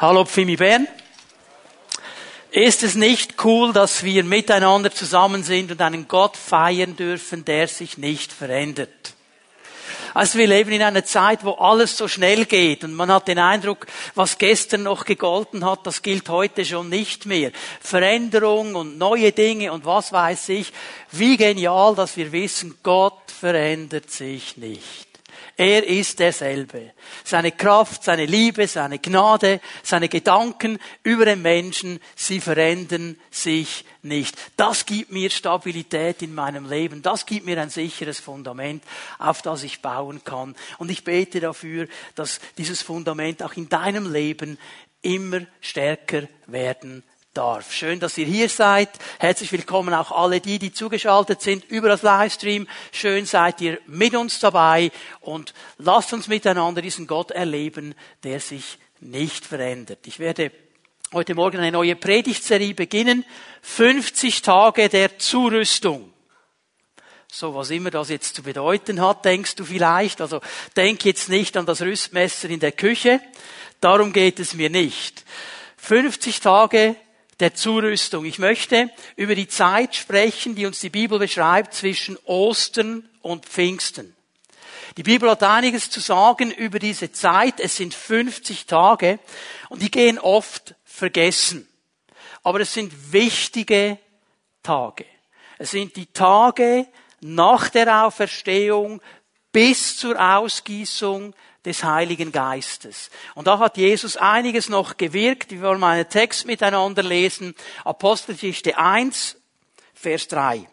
Hallo Pfimi Bern. Ist es nicht cool, dass wir miteinander zusammen sind und einen Gott feiern dürfen, der sich nicht verändert? Also wir leben in einer Zeit, wo alles so schnell geht und man hat den Eindruck, was gestern noch gegolten hat, das gilt heute schon nicht mehr. Veränderung und neue Dinge und was weiß ich. Wie genial, dass wir wissen, Gott verändert sich nicht. Er ist derselbe. Seine Kraft, seine Liebe, seine Gnade, seine Gedanken über den Menschen, sie verändern sich nicht. Das gibt mir Stabilität in meinem Leben. Das gibt mir ein sicheres Fundament, auf das ich bauen kann. Und ich bete dafür, dass dieses Fundament auch in deinem Leben immer stärker werden darf. Schön, dass ihr hier seid. Herzlich willkommen auch alle die, die zugeschaltet sind über das Livestream. Schön seid ihr mit uns dabei und lasst uns miteinander diesen Gott erleben, der sich nicht verändert. Ich werde heute Morgen eine neue Predigtserie beginnen. 50 Tage der Zurüstung. So, was immer das jetzt zu bedeuten hat, denkst du vielleicht. Also, denk jetzt nicht an das Rüstmesser in der Küche. Darum geht es mir nicht. 50 Tage der Zurüstung. Ich möchte über die Zeit sprechen, die uns die Bibel beschreibt zwischen Ostern und Pfingsten. Die Bibel hat einiges zu sagen über diese Zeit. Es sind 50 Tage und die gehen oft vergessen. Aber es sind wichtige Tage. Es sind die Tage nach der Auferstehung bis zur Ausgießung des Heiligen Geistes. Und da hat Jesus einiges noch gewirkt. Wir wollen einen Text miteinander lesen. Apostelgeschichte 1, Vers 3.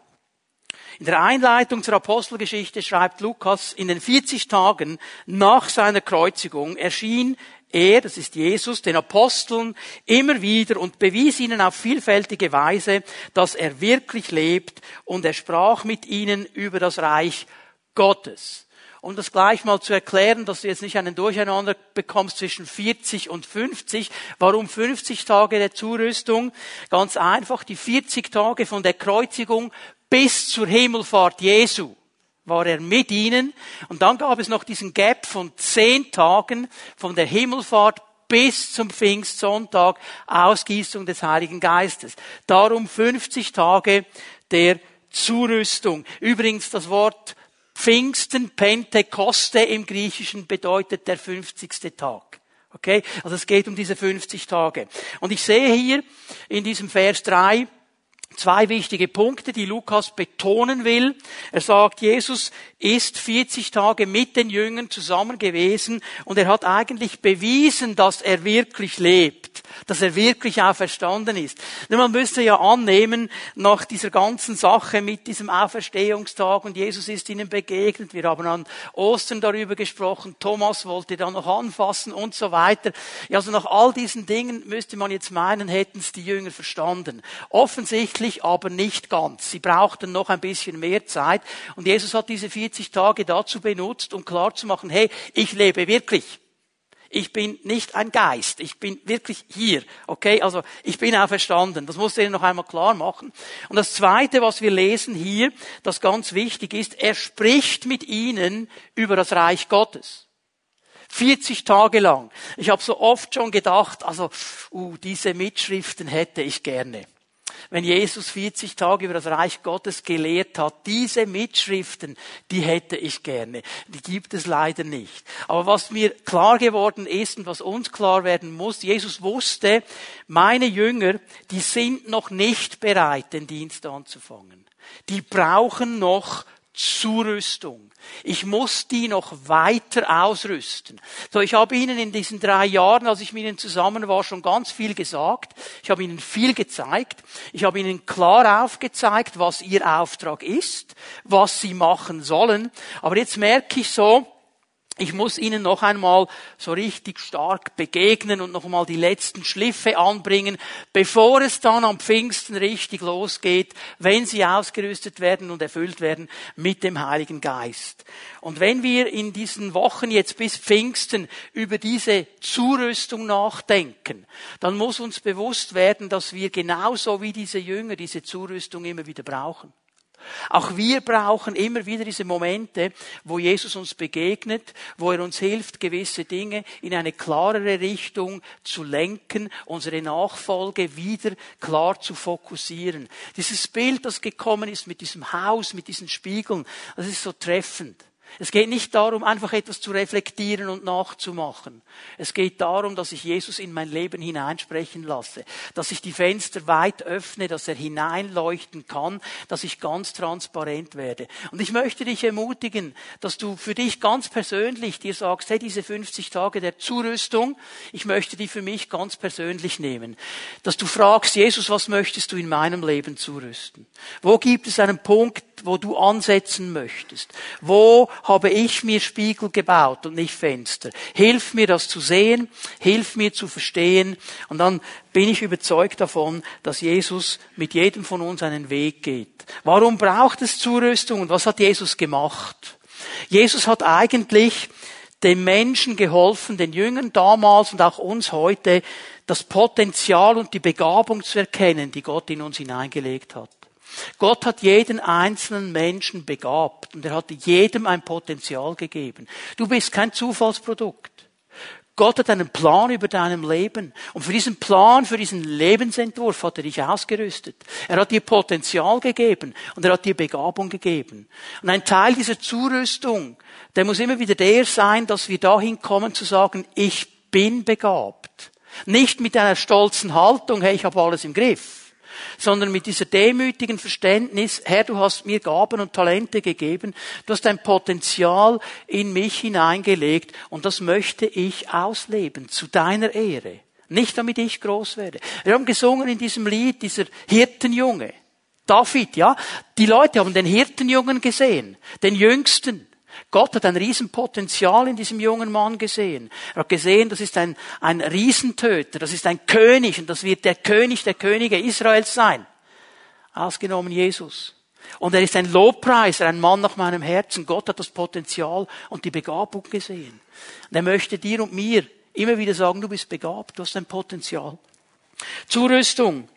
In der Einleitung zur Apostelgeschichte schreibt Lukas, in den 40 Tagen nach seiner Kreuzigung erschien er, das ist Jesus, den Aposteln immer wieder und bewies ihnen auf vielfältige Weise, dass er wirklich lebt und er sprach mit ihnen über das Reich Gottes um das gleich mal zu erklären, dass du jetzt nicht einen Durcheinander bekommst zwischen 40 und 50. Warum 50 Tage der Zurüstung? Ganz einfach, die 40 Tage von der Kreuzigung bis zur Himmelfahrt Jesu war er mit ihnen. Und dann gab es noch diesen Gap von 10 Tagen von der Himmelfahrt bis zum Pfingstsonntag, Ausgießung des Heiligen Geistes. Darum 50 Tage der Zurüstung. Übrigens das Wort Pfingsten, Pentekoste im Griechischen bedeutet der 50. Tag. Okay? Also es geht um diese 50 Tage. Und ich sehe hier in diesem Vers 3, zwei wichtige Punkte, die Lukas betonen will. Er sagt, Jesus ist 40 Tage mit den Jüngern zusammen gewesen und er hat eigentlich bewiesen, dass er wirklich lebt dass er wirklich auferstanden ist. Nun, man müsste ja annehmen, nach dieser ganzen Sache mit diesem Auferstehungstag und Jesus ist ihnen begegnet, wir haben an Ostern darüber gesprochen, Thomas wollte da noch anfassen und so weiter. Ja, also nach all diesen Dingen müsste man jetzt meinen, hätten es die Jünger verstanden. Offensichtlich aber nicht ganz. Sie brauchten noch ein bisschen mehr Zeit und Jesus hat diese 40 Tage dazu benutzt, um klarzumachen, hey, ich lebe wirklich. Ich bin nicht ein Geist. Ich bin wirklich hier. Okay? Also, ich bin auferstanden. Das muss ich noch einmal klar machen. Und das zweite, was wir lesen hier, das ganz wichtig ist, er spricht mit ihnen über das Reich Gottes. 40 Tage lang. Ich habe so oft schon gedacht, also, uh, diese Mitschriften hätte ich gerne wenn Jesus 40 Tage über das Reich Gottes gelehrt hat, diese Mitschriften, die hätte ich gerne. Die gibt es leider nicht. Aber was mir klar geworden ist und was uns klar werden muss, Jesus wusste, meine Jünger, die sind noch nicht bereit, den Dienst anzufangen. Die brauchen noch Zurüstung. Ich muss die noch weiter ausrüsten. So, ich habe Ihnen in diesen drei Jahren, als ich mit Ihnen zusammen war, schon ganz viel gesagt. Ich habe Ihnen viel gezeigt. Ich habe Ihnen klar aufgezeigt, was Ihr Auftrag ist, was Sie machen sollen. Aber jetzt merke ich so, ich muss Ihnen noch einmal so richtig stark begegnen und noch einmal die letzten Schliffe anbringen, bevor es dann am Pfingsten richtig losgeht, wenn Sie ausgerüstet werden und erfüllt werden mit dem Heiligen Geist. Und wenn wir in diesen Wochen jetzt bis Pfingsten über diese Zurüstung nachdenken, dann muss uns bewusst werden, dass wir genauso wie diese Jünger diese Zurüstung immer wieder brauchen. Auch wir brauchen immer wieder diese Momente, wo Jesus uns begegnet, wo er uns hilft, gewisse Dinge in eine klarere Richtung zu lenken, unsere Nachfolge wieder klar zu fokussieren. Dieses Bild, das gekommen ist mit diesem Haus, mit diesen Spiegeln, das ist so treffend. Es geht nicht darum, einfach etwas zu reflektieren und nachzumachen. Es geht darum, dass ich Jesus in mein Leben hineinsprechen lasse, dass ich die Fenster weit öffne, dass er hineinleuchten kann, dass ich ganz transparent werde. Und ich möchte dich ermutigen, dass du für dich ganz persönlich dir sagst, hey, diese 50 Tage der Zurüstung, ich möchte die für mich ganz persönlich nehmen. Dass du fragst, Jesus, was möchtest du in meinem Leben zurüsten? Wo gibt es einen Punkt, wo du ansetzen möchtest? Wo habe ich mir Spiegel gebaut und nicht Fenster? Hilf mir das zu sehen, hilf mir zu verstehen und dann bin ich überzeugt davon, dass Jesus mit jedem von uns einen Weg geht. Warum braucht es Zurüstung und was hat Jesus gemacht? Jesus hat eigentlich den Menschen geholfen, den Jüngern damals und auch uns heute, das Potenzial und die Begabung zu erkennen, die Gott in uns hineingelegt hat. Gott hat jeden einzelnen Menschen begabt und er hat jedem ein Potenzial gegeben. Du bist kein Zufallsprodukt. Gott hat einen Plan über deinem Leben. Und für diesen Plan, für diesen Lebensentwurf hat er dich ausgerüstet. Er hat dir Potenzial gegeben und er hat dir Begabung gegeben. Und ein Teil dieser Zurüstung, der muss immer wieder der sein, dass wir dahin kommen zu sagen, ich bin begabt. Nicht mit einer stolzen Haltung, hey, ich habe alles im Griff sondern mit dieser demütigen Verständnis, Herr, du hast mir Gaben und Talente gegeben, du hast ein Potenzial in mich hineingelegt und das möchte ich ausleben zu deiner Ehre. Nicht damit ich groß werde. Wir haben gesungen in diesem Lied, dieser Hirtenjunge. David, ja. Die Leute haben den Hirtenjungen gesehen, den Jüngsten. Gott hat ein Riesenpotenzial in diesem jungen Mann gesehen. Er hat gesehen, das ist ein, ein Riesentöter, das ist ein König und das wird der König der Könige Israels sein. Ausgenommen Jesus. Und er ist ein Lobpreiser, ein Mann nach meinem Herzen. Gott hat das Potenzial und die Begabung gesehen. Und er möchte dir und mir immer wieder sagen, du bist begabt, du hast ein Potenzial. Zurüstung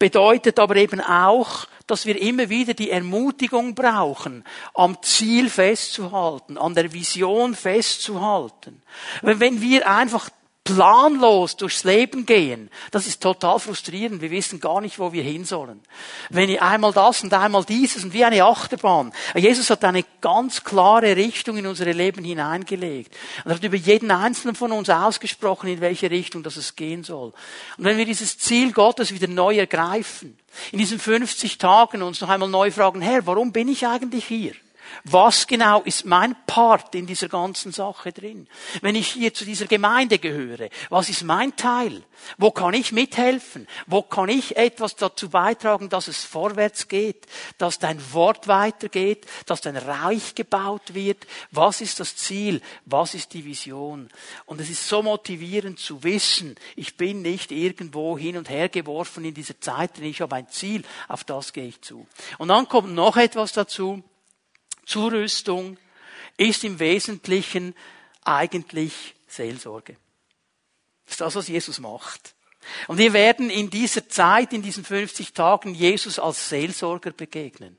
bedeutet aber eben auch, dass wir immer wieder die Ermutigung brauchen, am Ziel festzuhalten, an der Vision festzuhalten. Wenn wir einfach planlos durchs Leben gehen, das ist total frustrierend. Wir wissen gar nicht, wo wir hin sollen. Wenn ich einmal das und einmal dieses und wie eine Achterbahn. Jesus hat eine ganz klare Richtung in unsere Leben hineingelegt. Und hat über jeden einzelnen von uns ausgesprochen, in welche Richtung das es gehen soll. Und wenn wir dieses Ziel Gottes wieder neu ergreifen, in diesen 50 Tagen uns noch einmal neu fragen, Herr, warum bin ich eigentlich hier? Was genau ist mein Part in dieser ganzen Sache drin? Wenn ich hier zu dieser Gemeinde gehöre, was ist mein Teil? Wo kann ich mithelfen? Wo kann ich etwas dazu beitragen, dass es vorwärts geht, dass dein Wort weitergeht, dass dein Reich gebaut wird? Was ist das Ziel? Was ist die Vision? Und es ist so motivierend zu wissen, ich bin nicht irgendwo hin und her geworfen in dieser Zeit, denn ich habe ein Ziel, auf das gehe ich zu. Und dann kommt noch etwas dazu. Zurüstung ist im Wesentlichen eigentlich Seelsorge. Das ist das, was Jesus macht. Und wir werden in dieser Zeit, in diesen 50 Tagen, Jesus als Seelsorger begegnen.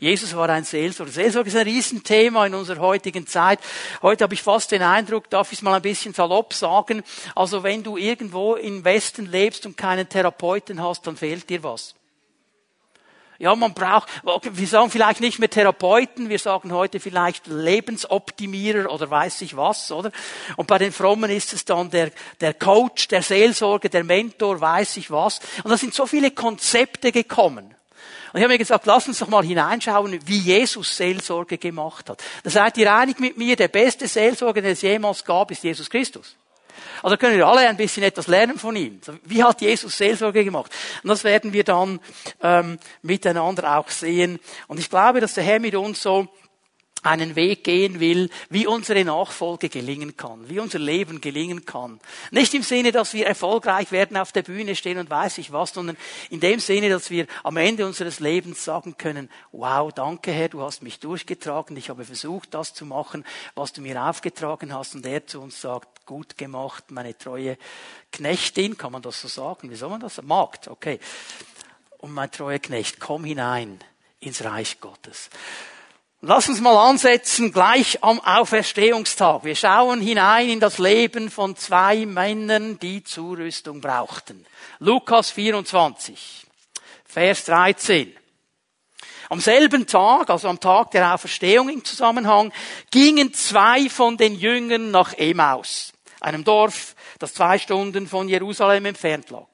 Jesus war ein Seelsorger. Seelsorge ist ein Riesenthema in unserer heutigen Zeit. Heute habe ich fast den Eindruck, darf ich es mal ein bisschen salopp sagen, also wenn du irgendwo im Westen lebst und keinen Therapeuten hast, dann fehlt dir was. Ja, man braucht, wir sagen vielleicht nicht mehr Therapeuten, wir sagen heute vielleicht Lebensoptimierer oder weiß ich was, oder? Und bei den Frommen ist es dann der, der Coach, der Seelsorger, der Mentor, weiß ich was. Und da sind so viele Konzepte gekommen. Und ich habe mir gesagt, lass uns doch mal hineinschauen, wie Jesus Seelsorge gemacht hat. Da seid ihr einig mit mir, der beste Seelsorger, den es jemals gab, ist Jesus Christus. Also können wir alle ein bisschen etwas lernen von ihm. Wie hat Jesus Seelsorge gemacht? Und das werden wir dann ähm, miteinander auch sehen. Und ich glaube, dass der Herr mit uns so einen Weg gehen will, wie unsere Nachfolge gelingen kann, wie unser Leben gelingen kann. Nicht im Sinne, dass wir erfolgreich werden, auf der Bühne stehen und weiß ich was, sondern in dem Sinne, dass wir am Ende unseres Lebens sagen können, wow, danke Herr, du hast mich durchgetragen, ich habe versucht, das zu machen, was du mir aufgetragen hast und er zu uns sagt, gut gemacht, meine treue Knechtin, kann man das so sagen? Wie soll man das? Magd, okay. Und mein treuer Knecht, komm hinein ins Reich Gottes. Lass uns mal ansetzen gleich am Auferstehungstag. Wir schauen hinein in das Leben von zwei Männern, die Zurüstung brauchten. Lukas 24, Vers 13. Am selben Tag, also am Tag der Auferstehung im Zusammenhang, gingen zwei von den Jüngern nach Emaus, einem Dorf, das zwei Stunden von Jerusalem entfernt lag.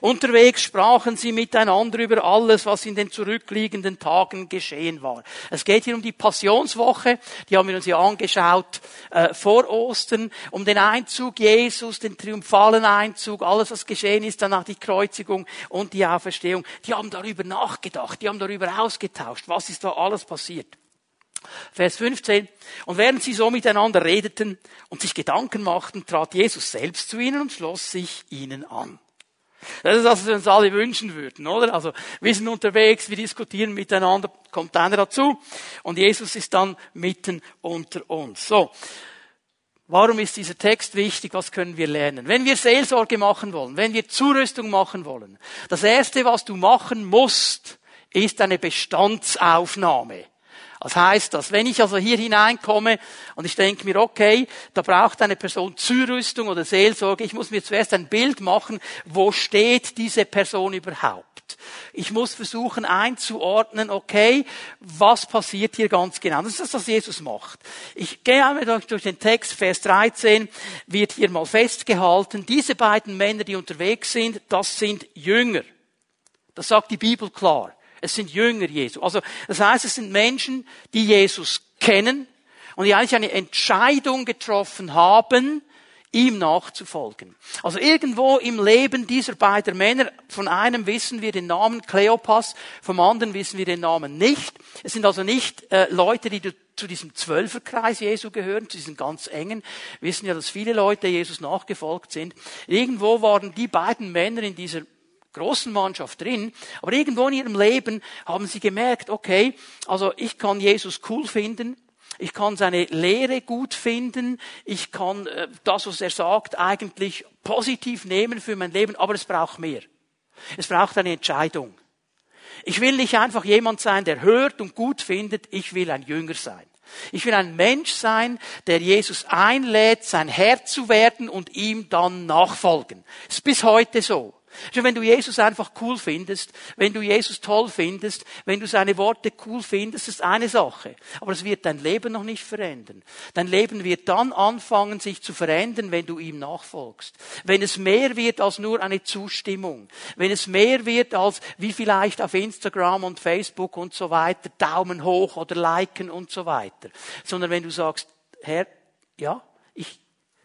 Unterwegs sprachen sie miteinander über alles, was in den zurückliegenden Tagen geschehen war. Es geht hier um die Passionswoche, die haben wir uns ja angeschaut äh, vor Ostern, um den Einzug Jesus, den triumphalen Einzug, alles, was geschehen ist, danach die Kreuzigung und die Auferstehung. Die haben darüber nachgedacht, die haben darüber ausgetauscht, was ist da alles passiert. Vers 15. Und während sie so miteinander redeten und sich Gedanken machten, trat Jesus selbst zu ihnen und schloss sich ihnen an. Das ist, was wir uns alle wünschen würden, oder? Also, wir sind unterwegs, wir diskutieren miteinander, kommt einer dazu, und Jesus ist dann mitten unter uns. So. Warum ist dieser Text wichtig? Was können wir lernen? Wenn wir Seelsorge machen wollen, wenn wir Zurüstung machen wollen, das erste, was du machen musst, ist eine Bestandsaufnahme. Was heißt das? Wenn ich also hier hineinkomme und ich denke mir, okay, da braucht eine Person Zurüstung oder Seelsorge, ich muss mir zuerst ein Bild machen, wo steht diese Person überhaupt? Ich muss versuchen einzuordnen, okay, was passiert hier ganz genau? Das ist das, was Jesus macht. Ich gehe einmal durch den Text, Vers 13, wird hier mal festgehalten, diese beiden Männer, die unterwegs sind, das sind Jünger. Das sagt die Bibel klar. Es sind Jünger Jesu. Also, das heißt, es sind Menschen, die Jesus kennen und die eigentlich eine Entscheidung getroffen haben, ihm nachzufolgen. Also irgendwo im Leben dieser beiden Männer, von einem wissen wir den Namen Kleopas, vom anderen wissen wir den Namen nicht. Es sind also nicht äh, Leute, die zu diesem Zwölferkreis Jesu gehören, zu diesen ganz engen. Wir wissen ja, dass viele Leute Jesus nachgefolgt sind. Irgendwo waren die beiden Männer in dieser großen Mannschaft drin, aber irgendwo in ihrem Leben haben sie gemerkt, okay, also ich kann Jesus cool finden, ich kann seine Lehre gut finden, ich kann äh, das, was er sagt, eigentlich positiv nehmen für mein Leben, aber es braucht mehr. Es braucht eine Entscheidung. Ich will nicht einfach jemand sein, der hört und gut findet, ich will ein Jünger sein. Ich will ein Mensch sein, der Jesus einlädt, sein Herr zu werden und ihm dann nachfolgen. ist bis heute so. Also wenn du Jesus einfach cool findest, wenn du Jesus toll findest, wenn du seine Worte cool findest, ist eine Sache. Aber es wird dein Leben noch nicht verändern. Dein Leben wird dann anfangen, sich zu verändern, wenn du ihm nachfolgst. Wenn es mehr wird als nur eine Zustimmung. Wenn es mehr wird als, wie vielleicht auf Instagram und Facebook und so weiter, Daumen hoch oder liken und so weiter. Sondern wenn du sagst, Herr, ja, ich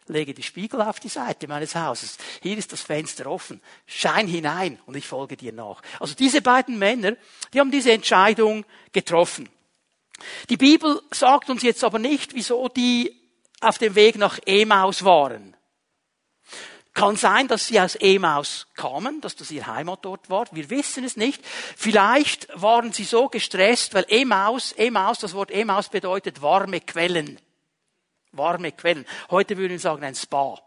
lege die Spiegel auf die Seite meines Hauses. Hier ist das Fenster offen. Schein hinein und ich folge dir nach. Also diese beiden Männer, die haben diese Entscheidung getroffen. Die Bibel sagt uns jetzt aber nicht, wieso die auf dem Weg nach Emaus waren. Kann sein, dass sie aus Emaus kamen, dass das ihr Heimatort war. Wir wissen es nicht. Vielleicht waren sie so gestresst, weil Emaus, Emaus, das Wort Emaus bedeutet warme Quellen. Warme Quellen. Heute würden wir sagen ein Spa.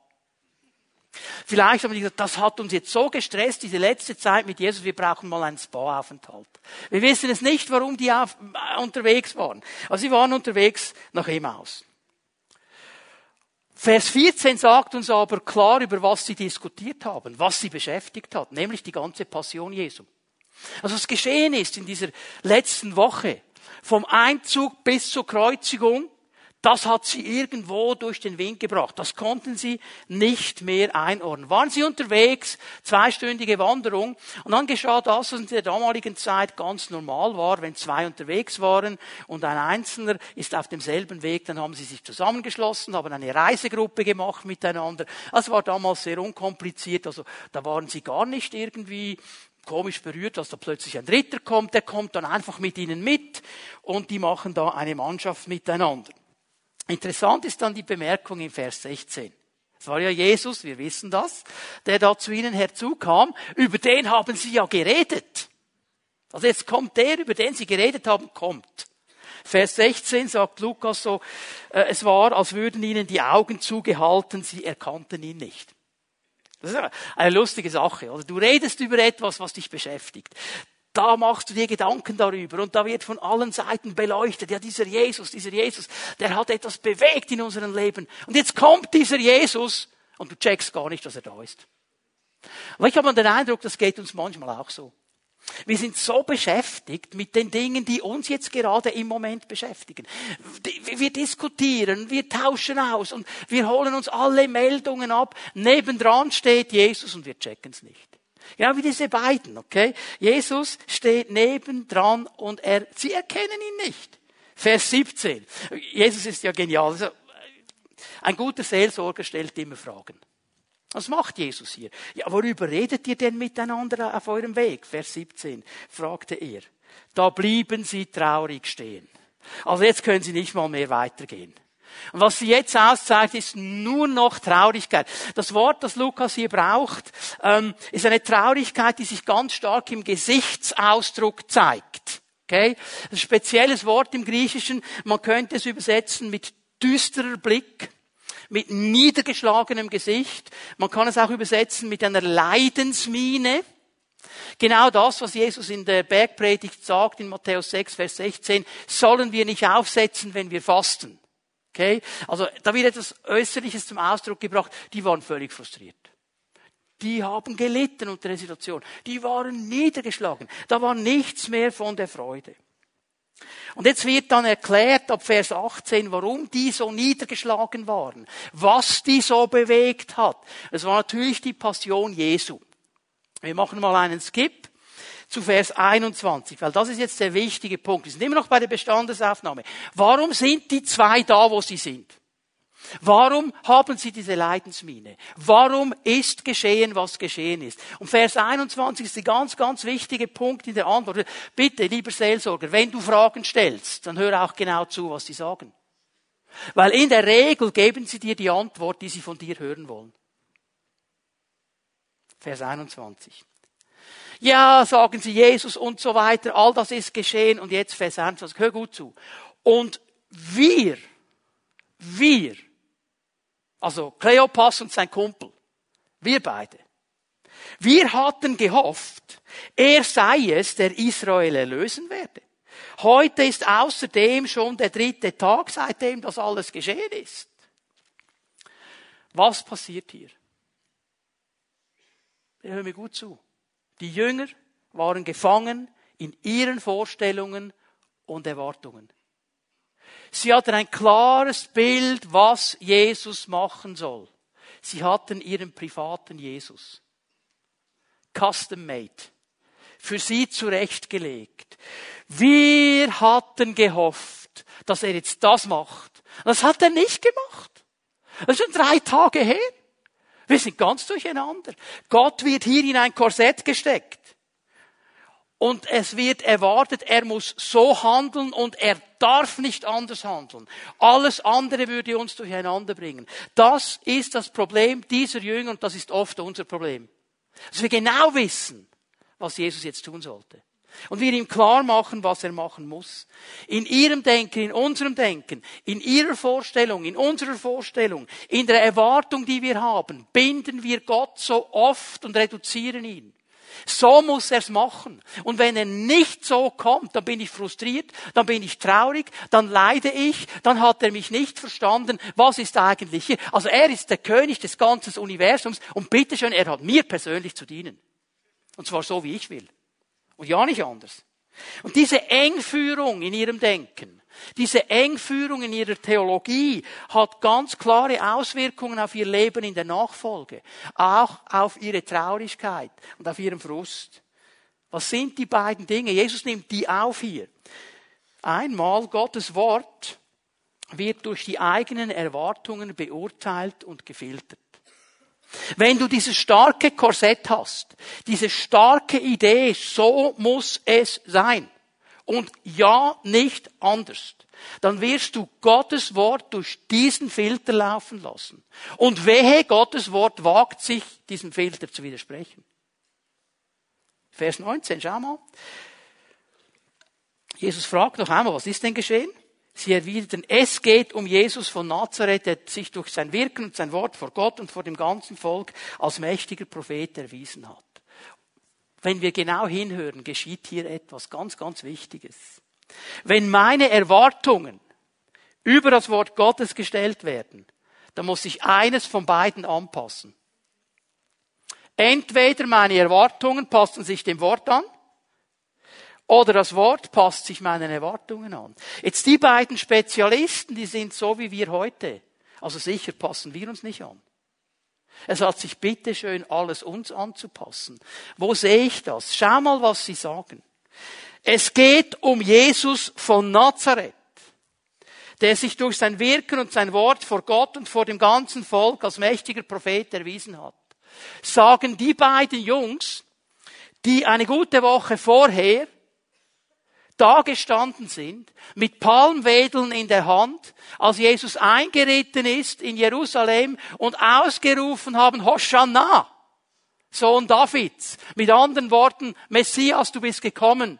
Vielleicht haben wir gesagt, das hat uns jetzt so gestresst, diese letzte Zeit mit Jesus, wir brauchen mal einen Spa-Aufenthalt. Wir wissen es nicht, warum die auf, äh, unterwegs waren. Also sie waren unterwegs nach Emmaus. Vers 14 sagt uns aber klar, über was sie diskutiert haben, was sie beschäftigt hat, nämlich die ganze Passion Jesu. Also was geschehen ist in dieser letzten Woche, vom Einzug bis zur Kreuzigung, das hat sie irgendwo durch den Wind gebracht. Das konnten sie nicht mehr einordnen. Waren sie unterwegs, zweistündige Wanderung, und dann geschah das, was in der damaligen Zeit ganz normal war, wenn zwei unterwegs waren und ein Einzelner ist auf demselben Weg, dann haben sie sich zusammengeschlossen, haben eine Reisegruppe gemacht miteinander. Das war damals sehr unkompliziert, also da waren sie gar nicht irgendwie komisch berührt, dass da plötzlich ein Dritter kommt, der kommt dann einfach mit ihnen mit und die machen da eine Mannschaft miteinander. Interessant ist dann die Bemerkung im Vers 16. Es war ja Jesus, wir wissen das, der da zu ihnen herzukam. Über den haben sie ja geredet. Also jetzt kommt der, über den sie geredet haben, kommt. Vers 16 sagt Lukas so, äh, es war, als würden ihnen die Augen zugehalten, sie erkannten ihn nicht. Das ist eine lustige Sache. Oder? Du redest über etwas, was dich beschäftigt. Da machst du dir Gedanken darüber und da wird von allen Seiten beleuchtet. Ja, dieser Jesus, dieser Jesus, der hat etwas bewegt in unserem Leben. Und jetzt kommt dieser Jesus und du checkst gar nicht, dass er da ist. Aber ich habe den Eindruck, das geht uns manchmal auch so. Wir sind so beschäftigt mit den Dingen, die uns jetzt gerade im Moment beschäftigen. Wir diskutieren, wir tauschen aus und wir holen uns alle Meldungen ab. Nebendran steht Jesus und wir checken es nicht. Genau wie diese beiden, okay? Jesus steht nebendran und er, sie erkennen ihn nicht. Vers 17. Jesus ist ja genial. Also, ein guter Seelsorger stellt immer Fragen. Was macht Jesus hier? Ja, worüber redet ihr denn miteinander auf eurem Weg? Vers 17, fragte er. Da blieben sie traurig stehen. Also jetzt können sie nicht mal mehr weitergehen. Und was sie jetzt auszeigt, ist nur noch Traurigkeit. Das Wort, das Lukas hier braucht, ähm, ist eine Traurigkeit, die sich ganz stark im Gesichtsausdruck zeigt. Okay? Ein spezielles Wort im Griechischen. Man könnte es übersetzen mit düsterer Blick mit niedergeschlagenem Gesicht. Man kann es auch übersetzen mit einer Leidensmiene. Genau das, was Jesus in der Bergpredigt sagt, in Matthäus 6, Vers 16, sollen wir nicht aufsetzen, wenn wir fasten. Okay? Also, da wird etwas Äußerliches zum Ausdruck gebracht. Die waren völlig frustriert. Die haben gelitten unter der Situation. Die waren niedergeschlagen. Da war nichts mehr von der Freude. Und jetzt wird dann erklärt ab Vers 18, warum die so niedergeschlagen waren, was die so bewegt hat. Es war natürlich die Passion Jesu. Wir machen mal einen Skip zu Vers 21, weil das ist jetzt der wichtige Punkt. Wir sind immer noch bei der Bestandesaufnahme. Warum sind die zwei da, wo sie sind? Warum haben sie diese Leidensmine? Warum ist geschehen, was geschehen ist? Und Vers 21 ist der ganz, ganz wichtige Punkt in der Antwort. Bitte, lieber Seelsorger, wenn du Fragen stellst, dann hör auch genau zu, was sie sagen. Weil in der Regel geben sie dir die Antwort, die sie von dir hören wollen. Vers 21. Ja, sagen sie Jesus und so weiter, all das ist geschehen und jetzt Vers 21. Hör gut zu. Und wir, wir also Kleopas und sein Kumpel. Wir beide. Wir hatten gehofft, er sei es, der Israel erlösen werde. Heute ist außerdem schon der dritte Tag, seitdem das alles geschehen ist. Was passiert hier? Hör mir gut zu. Die Jünger waren gefangen in ihren Vorstellungen und Erwartungen. Sie hatten ein klares Bild, was Jesus machen soll. Sie hatten ihren privaten Jesus. Custom made. Für sie zurechtgelegt. Wir hatten gehofft, dass er jetzt das macht. Das hat er nicht gemacht. Das ist schon drei Tage her. Wir sind ganz durcheinander. Gott wird hier in ein Korsett gesteckt. Und es wird erwartet, er muss so handeln und er darf nicht anders handeln. Alles andere würde uns durcheinander bringen. Das ist das Problem dieser Jünger und das ist oft unser Problem. Dass wir genau wissen, was Jesus jetzt tun sollte. Und wir ihm klar machen, was er machen muss. In ihrem Denken, in unserem Denken, in ihrer Vorstellung, in unserer Vorstellung, in der Erwartung, die wir haben, binden wir Gott so oft und reduzieren ihn. So muss er es machen. Und wenn er nicht so kommt, dann bin ich frustriert, dann bin ich traurig, dann leide ich, dann hat er mich nicht verstanden. Was ist eigentlich hier? Also er ist der König des ganzen Universums und bitteschön, er hat mir persönlich zu dienen. Und zwar so, wie ich will. Und ja nicht anders. Und diese Engführung in ihrem Denken, diese Engführung in ihrer Theologie hat ganz klare Auswirkungen auf ihr Leben in der Nachfolge, auch auf ihre Traurigkeit und auf ihren Frust. Was sind die beiden Dinge? Jesus nimmt die auf hier. Einmal Gottes Wort wird durch die eigenen Erwartungen beurteilt und gefiltert. Wenn du dieses starke Korsett hast, diese starke Idee, so muss es sein, und ja nicht anders, dann wirst du Gottes Wort durch diesen Filter laufen lassen. Und wehe, Gottes Wort wagt sich, diesem Filter zu widersprechen. Vers 19, schau mal. Jesus fragt noch einmal, was ist denn geschehen? Sie erwiderten, es geht um Jesus von Nazareth, der sich durch sein Wirken und sein Wort vor Gott und vor dem ganzen Volk als mächtiger Prophet erwiesen hat. wenn wir genau hinhören, geschieht hier etwas ganz, ganz Wichtiges. Wenn meine Erwartungen über das Wort Gottes gestellt werden, dann muss ich eines von beiden anpassen. Entweder meine Erwartungen passen sich dem Wort an, oder das Wort passt sich meinen Erwartungen an. Jetzt die beiden Spezialisten, die sind so wie wir heute. Also sicher passen wir uns nicht an. Es hat sich bitteschön alles uns anzupassen. Wo sehe ich das? Schau mal, was sie sagen. Es geht um Jesus von Nazareth, der sich durch sein Wirken und sein Wort vor Gott und vor dem ganzen Volk als mächtiger Prophet erwiesen hat. Sagen die beiden Jungs, die eine gute Woche vorher da gestanden sind, mit Palmwedeln in der Hand, als Jesus eingeritten ist in Jerusalem und ausgerufen haben, Hosanna, Sohn Davids. Mit anderen Worten, Messias, du bist gekommen.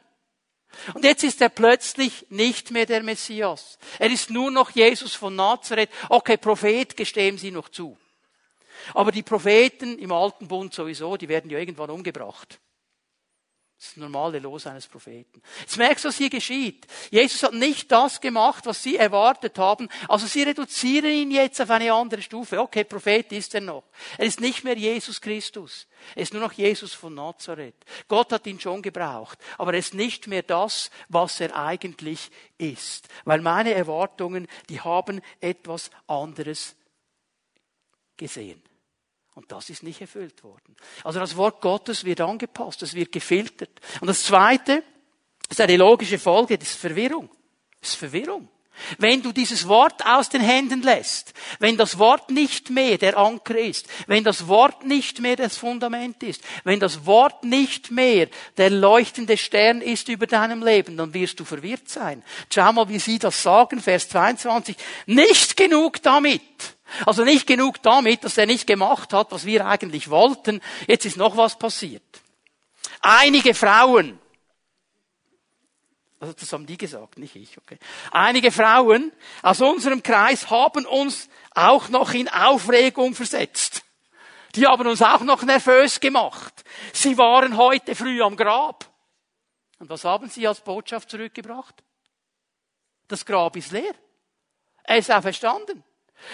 Und jetzt ist er plötzlich nicht mehr der Messias. Er ist nur noch Jesus von Nazareth. Okay, Prophet gestehen Sie noch zu. Aber die Propheten im Alten Bund sowieso, die werden ja irgendwann umgebracht. Das ist das normale Los eines Propheten. Jetzt merkst du, was hier geschieht. Jesus hat nicht das gemacht, was sie erwartet haben. Also sie reduzieren ihn jetzt auf eine andere Stufe. Okay, Prophet ist er noch. Er ist nicht mehr Jesus Christus. Er ist nur noch Jesus von Nazareth. Gott hat ihn schon gebraucht. Aber er ist nicht mehr das, was er eigentlich ist. Weil meine Erwartungen, die haben etwas anderes gesehen. Und das ist nicht erfüllt worden. Also das Wort Gottes wird angepasst, es wird gefiltert. Und das Zweite ist eine logische Folge, das ist Verwirrung. Das ist Verwirrung. Wenn du dieses Wort aus den Händen lässt, wenn das Wort nicht mehr der Anker ist, wenn das Wort nicht mehr das Fundament ist, wenn das Wort nicht mehr der leuchtende Stern ist über deinem Leben, dann wirst du verwirrt sein. Schau mal, wie sie das sagen, Vers 22. Nicht genug damit. Also nicht genug damit, dass er nicht gemacht hat, was wir eigentlich wollten. Jetzt ist noch was passiert. Einige Frauen, also das haben die gesagt, nicht ich, okay. Einige Frauen aus unserem Kreis haben uns auch noch in Aufregung versetzt. Die haben uns auch noch nervös gemacht. Sie waren heute früh am Grab. Und was haben sie als Botschaft zurückgebracht? Das Grab ist leer. Er ist auferstanden.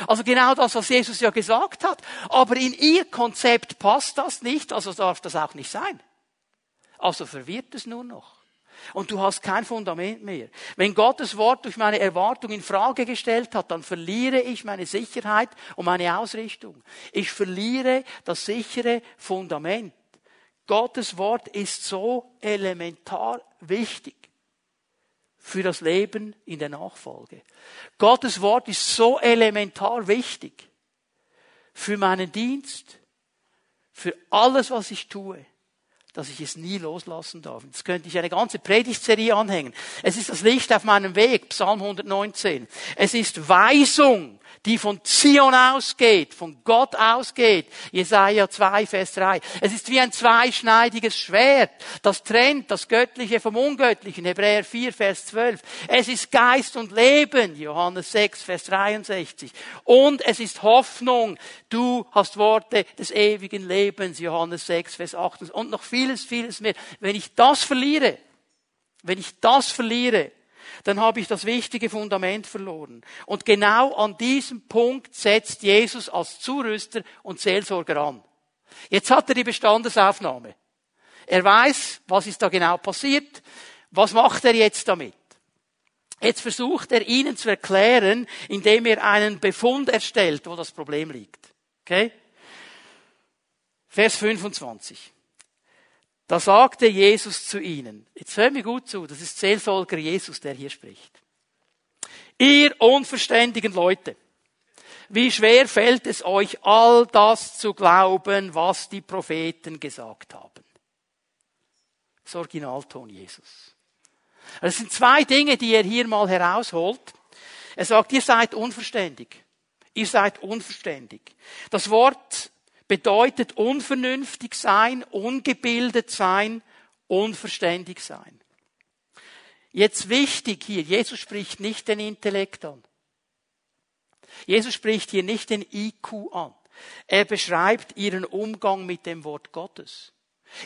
Also genau das, was Jesus ja gesagt hat. Aber in ihr Konzept passt das nicht, also darf das auch nicht sein. Also verwirrt es nur noch. Und du hast kein Fundament mehr. Wenn Gottes Wort durch meine Erwartung in Frage gestellt hat, dann verliere ich meine Sicherheit und meine Ausrichtung. Ich verliere das sichere Fundament. Gottes Wort ist so elementar wichtig für das Leben in der Nachfolge. Gottes Wort ist so elementar wichtig für meinen Dienst, für alles, was ich tue, dass ich es nie loslassen darf. Jetzt könnte ich eine ganze Predigtserie anhängen. Es ist das Licht auf meinem Weg, Psalm 119. Es ist Weisung die von Zion ausgeht, von Gott ausgeht. Jesaja 2, Vers 3. Es ist wie ein zweischneidiges Schwert, das trennt das Göttliche vom Ungöttlichen. Hebräer 4, Vers 12. Es ist Geist und Leben. Johannes 6, Vers 63. Und es ist Hoffnung. Du hast Worte des ewigen Lebens. Johannes 6, Vers 8. Und noch vieles, vieles mehr. Wenn ich das verliere, wenn ich das verliere, dann habe ich das wichtige Fundament verloren. Und genau an diesem Punkt setzt Jesus als Zurüster und Seelsorger an. Jetzt hat er die Bestandesaufnahme. Er weiß, was ist da genau passiert. Was macht er jetzt damit? Jetzt versucht er ihnen zu erklären, indem er einen Befund erstellt, wo das Problem liegt. Okay? Vers 25. Da sagte Jesus zu ihnen, jetzt hör mir gut zu, das ist Seelsorger Jesus, der hier spricht. Ihr unverständigen Leute, wie schwer fällt es euch, all das zu glauben, was die Propheten gesagt haben? Das Originalton Jesus. Es sind zwei Dinge, die er hier mal herausholt. Er sagt, ihr seid unverständig. Ihr seid unverständig. Das Wort bedeutet unvernünftig sein, ungebildet sein, unverständig sein. Jetzt wichtig hier, Jesus spricht nicht den Intellekt an. Jesus spricht hier nicht den IQ an. Er beschreibt ihren Umgang mit dem Wort Gottes.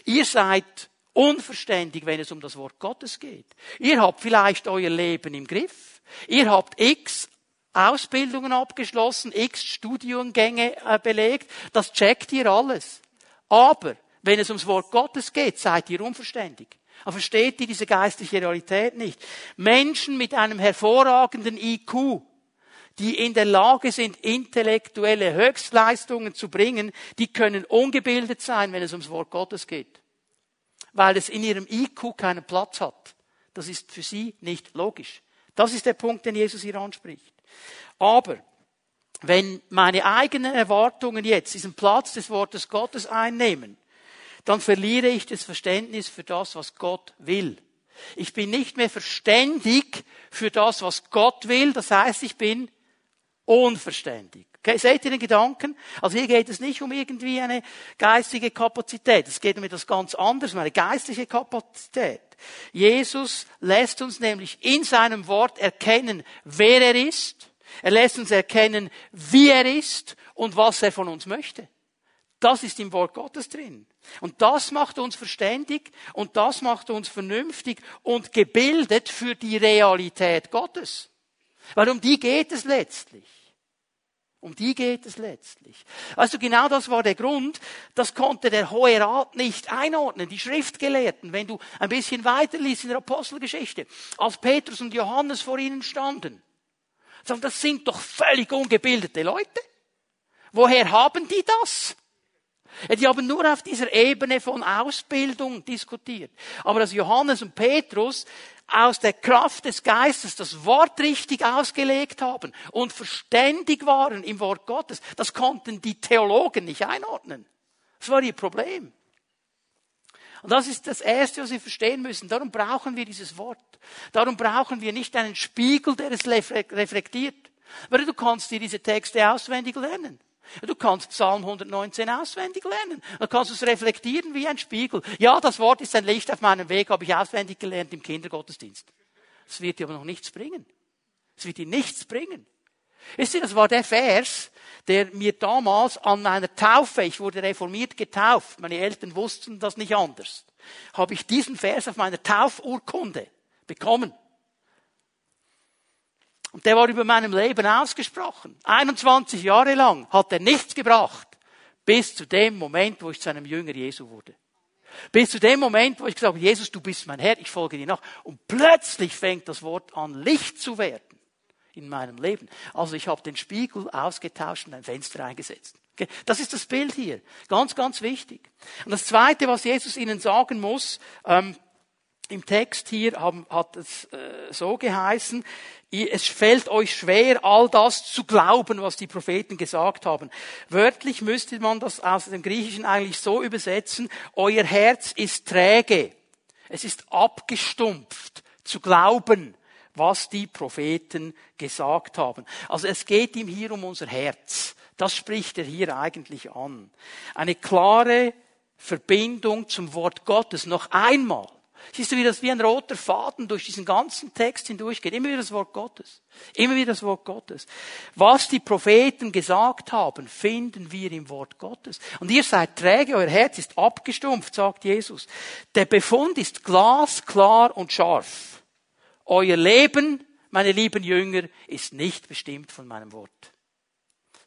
Ihr seid unverständig, wenn es um das Wort Gottes geht. Ihr habt vielleicht euer Leben im Griff. Ihr habt x Ausbildungen abgeschlossen, x Studiengänge äh, belegt. Das checkt ihr alles. Aber wenn es ums Wort Gottes geht, seid ihr unverständig. Aber versteht ihr diese geistliche Realität nicht? Menschen mit einem hervorragenden IQ, die in der Lage sind, intellektuelle Höchstleistungen zu bringen, die können ungebildet sein, wenn es ums Wort Gottes geht. Weil es in ihrem IQ keinen Platz hat. Das ist für sie nicht logisch. Das ist der Punkt, den Jesus hier anspricht. Aber wenn meine eigenen Erwartungen jetzt diesen Platz des Wortes Gottes einnehmen, dann verliere ich das Verständnis für das, was Gott will. Ich bin nicht mehr verständig für das, was Gott will. Das heißt, ich bin unverständig. Okay, seht ihr den Gedanken? Also hier geht es nicht um irgendwie eine geistige Kapazität. Es geht um etwas ganz anderes, um eine geistliche Kapazität. Jesus lässt uns nämlich in seinem Wort erkennen, wer er ist. Er lässt uns erkennen, wie er ist und was er von uns möchte. Das ist im Wort Gottes drin. Und das macht uns verständig und das macht uns vernünftig und gebildet für die Realität Gottes. Weil um die geht es letztlich. Um die geht es letztlich. Also genau das war der Grund, das konnte der Hohe Rat nicht einordnen, die Schriftgelehrten, wenn du ein bisschen weiter liest in der Apostelgeschichte, als Petrus und Johannes vor ihnen standen. Sagen, das sind doch völlig ungebildete Leute. Woher haben die das? Die haben nur auf dieser Ebene von Ausbildung diskutiert. Aber dass Johannes und Petrus aus der Kraft des Geistes das Wort richtig ausgelegt haben und verständig waren im Wort Gottes, das konnten die Theologen nicht einordnen. Das war ihr Problem. Und das ist das Erste, was wir verstehen müssen. Darum brauchen wir dieses Wort. Darum brauchen wir nicht einen Spiegel, der es reflektiert. Weil du kannst dir diese Texte auswendig lernen. Du kannst Psalm 119 auswendig lernen. Dann kannst du es reflektieren wie ein Spiegel. Ja, das Wort ist ein Licht auf meinem Weg, habe ich auswendig gelernt im Kindergottesdienst. Es wird dir aber noch nichts bringen. Es wird dir nichts bringen. Wisst ihr, das war der Vers, der mir damals an meiner Taufe, ich wurde reformiert getauft, meine Eltern wussten das nicht anders, habe ich diesen Vers auf meiner Taufurkunde bekommen. Und der war über meinem Leben ausgesprochen. 21 Jahre lang hat er nichts gebracht. Bis zu dem Moment, wo ich zu einem Jünger Jesu wurde. Bis zu dem Moment, wo ich gesagt habe, Jesus, du bist mein Herr, ich folge dir nach. Und plötzlich fängt das Wort an, Licht zu werden in meinem Leben. Also ich habe den Spiegel ausgetauscht und ein Fenster eingesetzt. Das ist das Bild hier. Ganz, ganz wichtig. Und das Zweite, was Jesus ihnen sagen muss, ähm, im Text hier hat es äh, so geheißen, es fällt euch schwer, all das zu glauben, was die Propheten gesagt haben. Wörtlich müsste man das aus dem Griechischen eigentlich so übersetzen, euer Herz ist träge. Es ist abgestumpft zu glauben, was die Propheten gesagt haben. Also es geht ihm hier um unser Herz. Das spricht er hier eigentlich an. Eine klare Verbindung zum Wort Gottes. Noch einmal. Siehst du, wie das wie ein roter Faden durch diesen ganzen Text hindurchgeht? Immer wieder das Wort Gottes. Immer wieder das Wort Gottes. Was die Propheten gesagt haben, finden wir im Wort Gottes. Und ihr seid träge, euer Herz ist abgestumpft, sagt Jesus. Der Befund ist glasklar und scharf. Euer Leben, meine lieben Jünger, ist nicht bestimmt von meinem Wort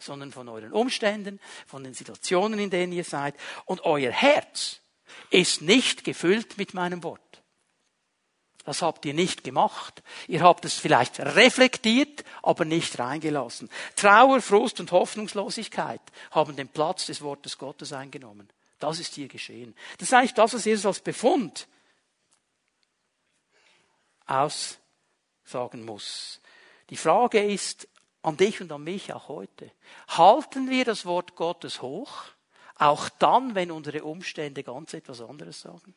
sondern von euren Umständen, von den Situationen, in denen ihr seid. Und euer Herz ist nicht gefüllt mit meinem Wort. Das habt ihr nicht gemacht. Ihr habt es vielleicht reflektiert, aber nicht reingelassen. Trauer, Frust und Hoffnungslosigkeit haben den Platz des Wortes Gottes eingenommen. Das ist hier geschehen. Das ist eigentlich das, was Jesus als Befund aussagen muss. Die Frage ist an dich und an mich auch heute. Halten wir das Wort Gottes hoch? Auch dann, wenn unsere Umstände ganz etwas anderes sagen?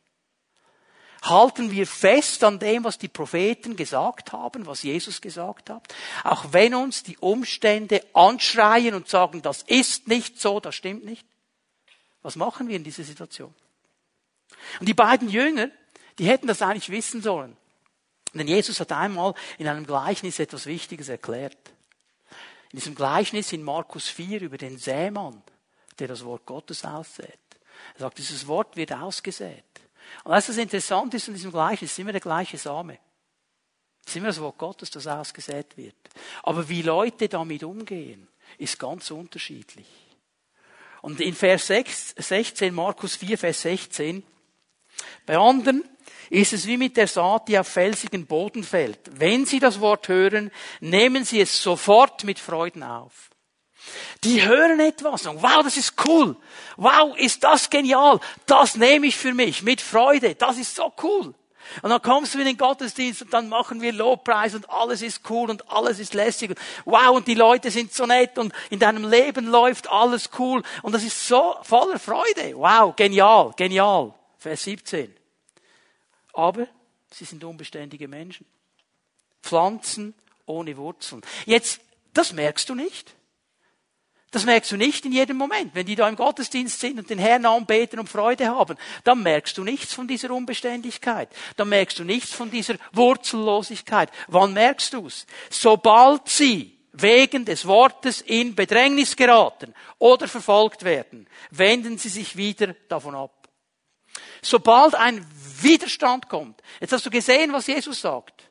Halten wir fest an dem, was die Propheten gesagt haben, was Jesus gesagt hat, auch wenn uns die Umstände anschreien und sagen, das ist nicht so, das stimmt nicht. Was machen wir in dieser Situation? Und die beiden Jünger, die hätten das eigentlich wissen sollen. Denn Jesus hat einmal in einem Gleichnis etwas Wichtiges erklärt. In diesem Gleichnis in Markus 4 über den Sämann, der das Wort Gottes aussät. Er sagt, dieses Wort wird ausgesät. Und weißt du, interessant ist in diesem Gleichen? Es ist immer der gleiche Same. Es ist immer das Wort Gottes, das ausgesät wird. Aber wie Leute damit umgehen, ist ganz unterschiedlich. Und in Vers 6, 16, Markus 4, Vers 16, bei anderen ist es wie mit der Saat, die auf felsigen Boden fällt. Wenn sie das Wort hören, nehmen sie es sofort mit Freuden auf. Die hören etwas und wow, das ist cool. Wow, ist das genial. Das nehme ich für mich mit Freude. Das ist so cool. Und dann kommst du in den Gottesdienst und dann machen wir Lobpreis und alles ist cool und alles ist lässig. Und wow, und die Leute sind so nett und in deinem Leben läuft alles cool und das ist so voller Freude. Wow, genial, genial. Vers 17. Aber sie sind unbeständige Menschen. Pflanzen ohne Wurzeln. Jetzt, das merkst du nicht. Das merkst du nicht in jedem Moment. Wenn die da im Gottesdienst sind und den Herrn anbeten und Freude haben, dann merkst du nichts von dieser Unbeständigkeit. Dann merkst du nichts von dieser Wurzellosigkeit. Wann merkst du's? Sobald sie wegen des Wortes in Bedrängnis geraten oder verfolgt werden, wenden sie sich wieder davon ab. Sobald ein Widerstand kommt, jetzt hast du gesehen, was Jesus sagt.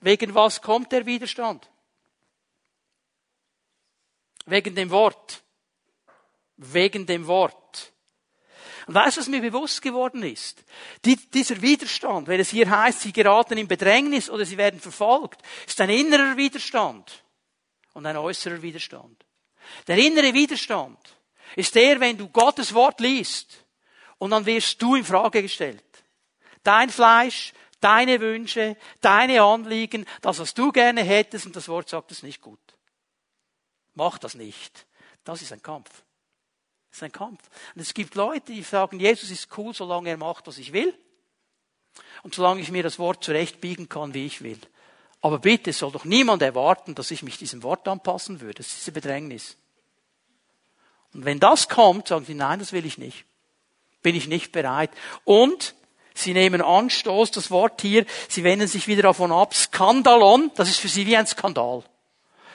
Wegen was kommt der Widerstand? Wegen dem Wort. Wegen dem Wort. Und weißt du, was mir bewusst geworden ist? Die, dieser Widerstand, wenn es hier heißt, sie geraten in Bedrängnis oder sie werden verfolgt, ist ein innerer Widerstand und ein äußerer Widerstand. Der innere Widerstand ist der, wenn du Gottes Wort liest und dann wirst du in Frage gestellt. Dein Fleisch, deine Wünsche, deine Anliegen, das, was du gerne hättest und das Wort sagt es nicht gut. Mach das nicht. Das ist ein Kampf. Das ist ein Kampf. Und es gibt Leute, die sagen, Jesus ist cool, solange er macht, was ich will. Und solange ich mir das Wort zurechtbiegen kann, wie ich will. Aber bitte soll doch niemand erwarten, dass ich mich diesem Wort anpassen würde. Das ist diese Bedrängnis. Und wenn das kommt, sagen sie, nein, das will ich nicht. Bin ich nicht bereit. Und sie nehmen Anstoß, das Wort hier, sie wenden sich wieder davon ab. Skandalon, das ist für sie wie ein Skandal.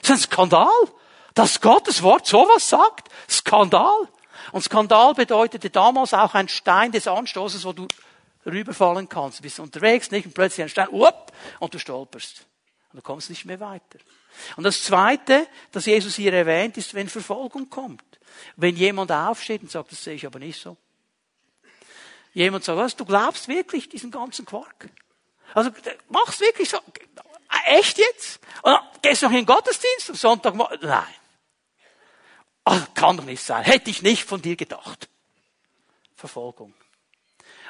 Das ist ein Skandal dass Gottes Wort sowas sagt? Skandal. Und Skandal bedeutete damals auch ein Stein des Anstoßes, wo du rüberfallen kannst. Du bist unterwegs, nicht? Und plötzlich ein Stein, up, und du stolperst. Und du kommst nicht mehr weiter. Und das Zweite, das Jesus hier erwähnt, ist, wenn Verfolgung kommt. Wenn jemand aufsteht und sagt, das sehe ich aber nicht so. Jemand sagt, was, du glaubst wirklich diesen ganzen Quark? Also, machst wirklich so, echt jetzt? Und dann gehst du noch in den Gottesdienst am Sonntag? Nein. Oh, kann doch nicht sein. Hätte ich nicht von dir gedacht. Verfolgung.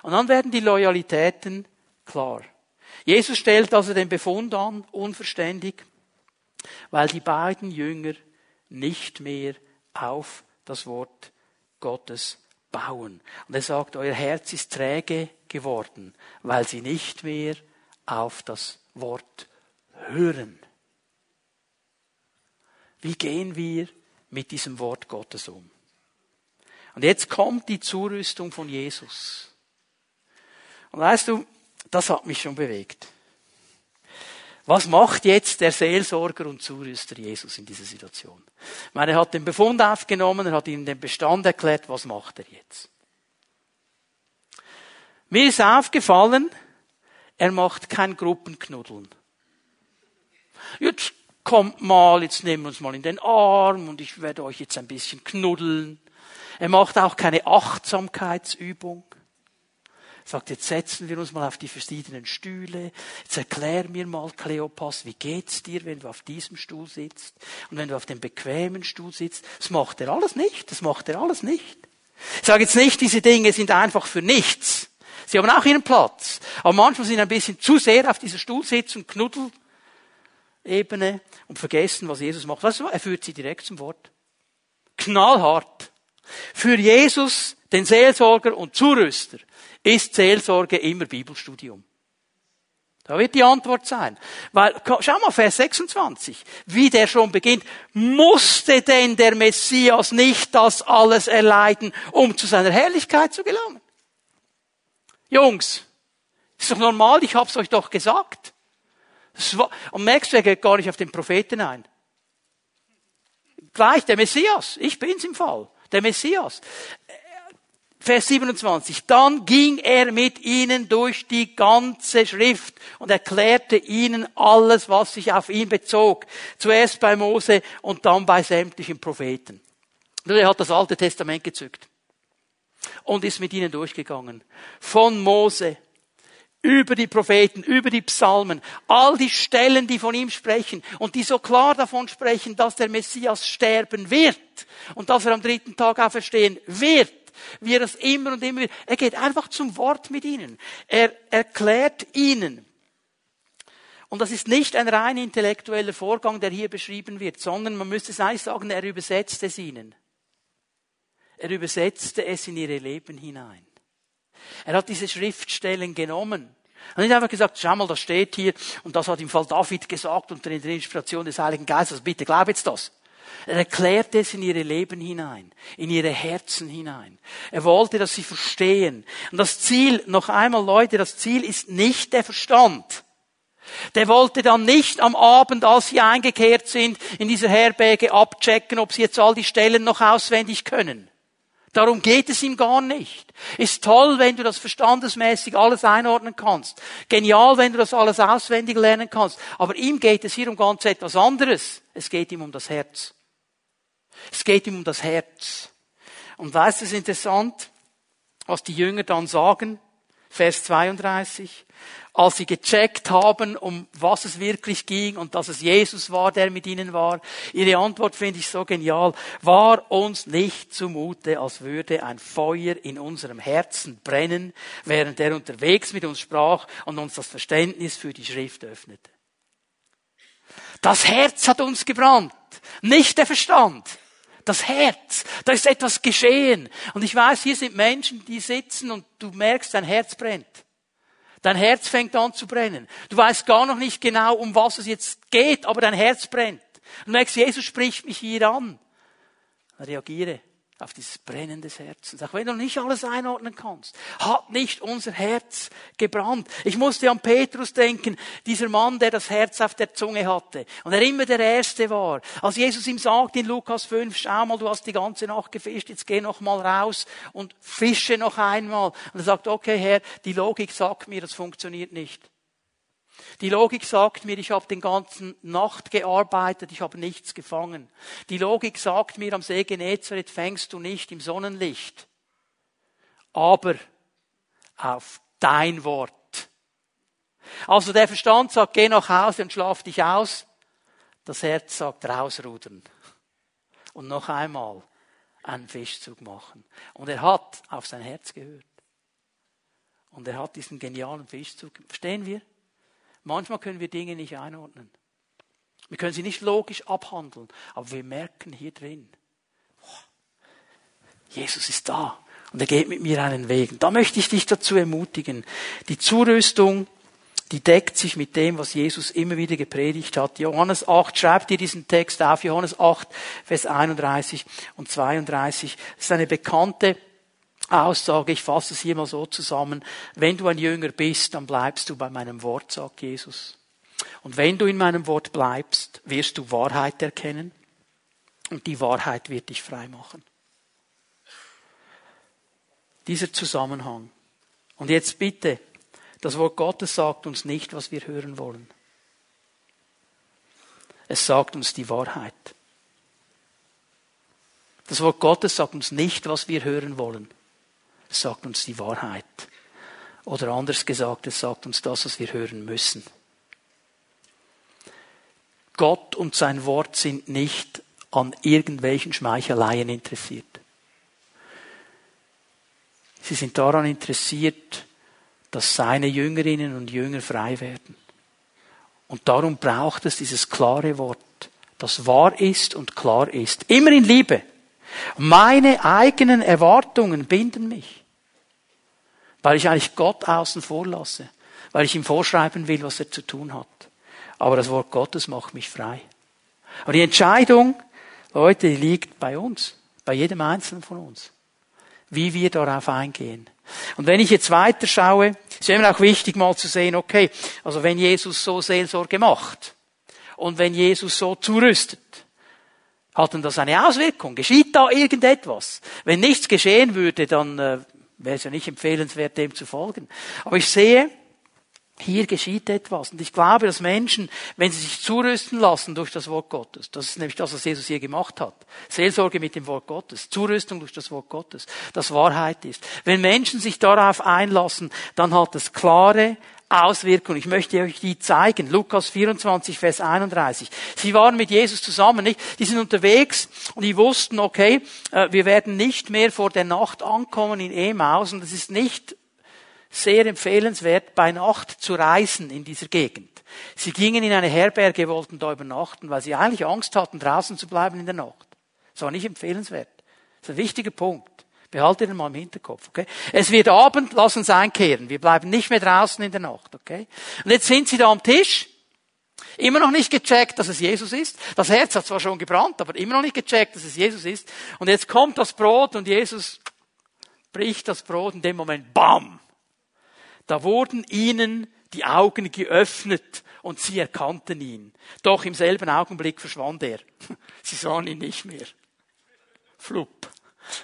Und dann werden die Loyalitäten klar. Jesus stellt also den Befund an, unverständig, weil die beiden Jünger nicht mehr auf das Wort Gottes bauen. Und er sagt, euer Herz ist träge geworden, weil sie nicht mehr auf das Wort hören. Wie gehen wir mit diesem Wort Gottes um. Und jetzt kommt die Zurüstung von Jesus. Und weißt du, das hat mich schon bewegt. Was macht jetzt der Seelsorger und Zurüster Jesus in dieser Situation? Ich meine, er hat den Befund aufgenommen, er hat ihnen den Bestand erklärt, was macht er jetzt? Mir ist aufgefallen, er macht kein Gruppenknuddeln. Jetzt kommt mal, jetzt nehmen wir uns mal in den Arm und ich werde euch jetzt ein bisschen knuddeln. Er macht auch keine Achtsamkeitsübung. Er sagt, jetzt setzen wir uns mal auf die verschiedenen Stühle. Jetzt erklär mir mal, Kleopas, wie geht's dir, wenn du auf diesem Stuhl sitzt und wenn du auf dem bequemen Stuhl sitzt. Das macht er alles nicht. Das macht er alles nicht. Ich sage jetzt nicht, diese Dinge sind einfach für nichts. Sie haben auch ihren Platz. Aber manchmal sind ein bisschen zu sehr auf dieser Stuhlsitz und Knuddel Ebene und vergessen, was Jesus macht. Weißt du, er führt sie direkt zum Wort. Knallhart. Für Jesus, den Seelsorger und Zurüster, ist Seelsorge immer Bibelstudium. Da wird die Antwort sein. Weil, schau mal, Vers 26, wie der schon beginnt. Musste denn der Messias nicht das alles erleiden, um zu seiner Herrlichkeit zu gelangen? Jungs, ist doch normal, ich hab's euch doch gesagt. Und merkst du, er geht gar nicht auf den Propheten ein. Gleich der Messias. Ich bin's im Fall. Der Messias. Vers 27. Dann ging er mit ihnen durch die ganze Schrift und erklärte ihnen alles, was sich auf ihn bezog. Zuerst bei Mose und dann bei sämtlichen Propheten. Er hat das Alte Testament gezückt und ist mit ihnen durchgegangen. Von Mose über die Propheten, über die Psalmen, all die Stellen, die von ihm sprechen und die so klar davon sprechen, dass der Messias sterben wird und dass er am dritten Tag auferstehen wird, wie er das immer und immer er geht einfach zum Wort mit ihnen. Er erklärt ihnen. Und das ist nicht ein rein intellektueller Vorgang, der hier beschrieben wird, sondern man müsste es eigentlich sagen, er übersetzt es ihnen. Er übersetzte es in ihre Leben hinein. Er hat diese Schriftstellen genommen. Und nicht einfach gesagt, schau mal, das steht hier und das hat im Fall David gesagt unter der Inspiration des Heiligen Geistes. Bitte glaub jetzt das. Er erklärt es in ihre Leben hinein, in ihre Herzen hinein. Er wollte, dass sie verstehen. Und das Ziel, noch einmal Leute, das Ziel ist nicht der Verstand. Der wollte dann nicht am Abend, als sie eingekehrt sind, in dieser Herberge abchecken, ob sie jetzt all die Stellen noch auswendig können. Darum geht es ihm gar nicht. Ist toll, wenn du das verstandesmäßig alles einordnen kannst. Genial, wenn du das alles auswendig lernen kannst. Aber ihm geht es hier um ganz etwas anderes. Es geht ihm um das Herz. Es geht ihm um das Herz. Und weißt du, es ist interessant, was die Jünger dann sagen? Vers 32 als sie gecheckt haben, um was es wirklich ging und dass es Jesus war, der mit ihnen war. Ihre Antwort finde ich so genial. War uns nicht zumute, als würde ein Feuer in unserem Herzen brennen, während er unterwegs mit uns sprach und uns das Verständnis für die Schrift öffnete. Das Herz hat uns gebrannt, nicht der Verstand. Das Herz. Da ist etwas geschehen. Und ich weiß, hier sind Menschen, die sitzen und du merkst, dein Herz brennt. Dein Herz fängt an zu brennen. Du weißt gar noch nicht genau, um was es jetzt geht, aber dein Herz brennt. Und du merkst, Jesus spricht mich hier an. Reagiere auf dieses Brennen des Herzens. Auch wenn du nicht alles einordnen kannst. Hat nicht unser Herz gebrannt. Ich musste an Petrus denken, dieser Mann, der das Herz auf der Zunge hatte. Und er immer der Erste war. Als Jesus ihm sagt in Lukas 5, schau mal, du hast die ganze Nacht gefischt, jetzt geh noch mal raus und fische noch einmal. Und er sagt, okay Herr, die Logik sagt mir, das funktioniert nicht. Die Logik sagt mir, ich habe den ganzen Nacht gearbeitet, ich habe nichts gefangen. Die Logik sagt mir, am See Genezareth fängst du nicht im Sonnenlicht. Aber auf dein Wort. Also der Verstand sagt, geh nach Hause und schlaf dich aus. Das Herz sagt, rausrudern. Und noch einmal einen Fischzug machen. Und er hat auf sein Herz gehört. Und er hat diesen genialen Fischzug. Verstehen wir? Manchmal können wir Dinge nicht einordnen. Wir können sie nicht logisch abhandeln, aber wir merken hier drin, Jesus ist da und er geht mit mir einen Weg. da möchte ich dich dazu ermutigen. Die Zurüstung, die deckt sich mit dem, was Jesus immer wieder gepredigt hat. Johannes 8, schreibt dir diesen Text auf, Johannes 8, Vers 31 und 32. Das ist eine bekannte Aussage, ich fasse es hier mal so zusammen, wenn du ein Jünger bist, dann bleibst du bei meinem Wort, sagt Jesus. Und wenn du in meinem Wort bleibst, wirst du Wahrheit erkennen und die Wahrheit wird dich frei machen. Dieser Zusammenhang. Und jetzt bitte, das Wort Gottes sagt uns nicht, was wir hören wollen. Es sagt uns die Wahrheit. Das Wort Gottes sagt uns nicht, was wir hören wollen sagt uns die Wahrheit. Oder anders gesagt, es sagt uns das, was wir hören müssen. Gott und sein Wort sind nicht an irgendwelchen Schmeicheleien interessiert. Sie sind daran interessiert, dass seine Jüngerinnen und Jünger frei werden. Und darum braucht es dieses klare Wort, das wahr ist und klar ist. Immer in Liebe. Meine eigenen Erwartungen binden mich. Weil ich eigentlich Gott außen vor lasse. Weil ich ihm vorschreiben will, was er zu tun hat. Aber das Wort Gottes macht mich frei. Und die Entscheidung, Leute, liegt bei uns. Bei jedem Einzelnen von uns. Wie wir darauf eingehen. Und wenn ich jetzt weiter schaue, ist immer auch wichtig mal zu sehen, okay, also wenn Jesus so Seelsorge macht und wenn Jesus so zurüstet, Hat denn das eine Auswirkung? Geschieht da irgendetwas? Wenn nichts geschehen würde, dann äh, wäre es ja nicht empfehlenswert, dem zu folgen. Aber ich sehe, hier geschieht etwas. Und ich glaube, dass Menschen, wenn sie sich zurüsten lassen durch das Wort Gottes, das ist nämlich das, was Jesus hier gemacht hat. Seelsorge mit dem Wort Gottes, Zurüstung durch das Wort Gottes, das Wahrheit ist. Wenn Menschen sich darauf einlassen, dann hat es klare Auswirkungen. Ich möchte euch die zeigen. Lukas 24, Vers 31. Sie waren mit Jesus zusammen, nicht? Die sind unterwegs und die wussten, okay, äh, wir werden nicht mehr vor der Nacht ankommen in Emaus und es ist nicht sehr empfehlenswert, bei Nacht zu reisen in dieser Gegend. Sie gingen in eine Herberge, wollten da übernachten, weil sie eigentlich Angst hatten, draußen zu bleiben in der Nacht. Das war nicht empfehlenswert. Das ist ein wichtiger Punkt. Behalte den mal im Hinterkopf, okay? Es wird Abend, lass uns einkehren. Wir bleiben nicht mehr draußen in der Nacht, okay? Und jetzt sind sie da am Tisch. Immer noch nicht gecheckt, dass es Jesus ist. Das Herz hat zwar schon gebrannt, aber immer noch nicht gecheckt, dass es Jesus ist. Und jetzt kommt das Brot und Jesus bricht das Brot in dem Moment, bam! Da wurden ihnen die Augen geöffnet und sie erkannten ihn. Doch im selben Augenblick verschwand er. Sie sahen ihn nicht mehr. Flupp.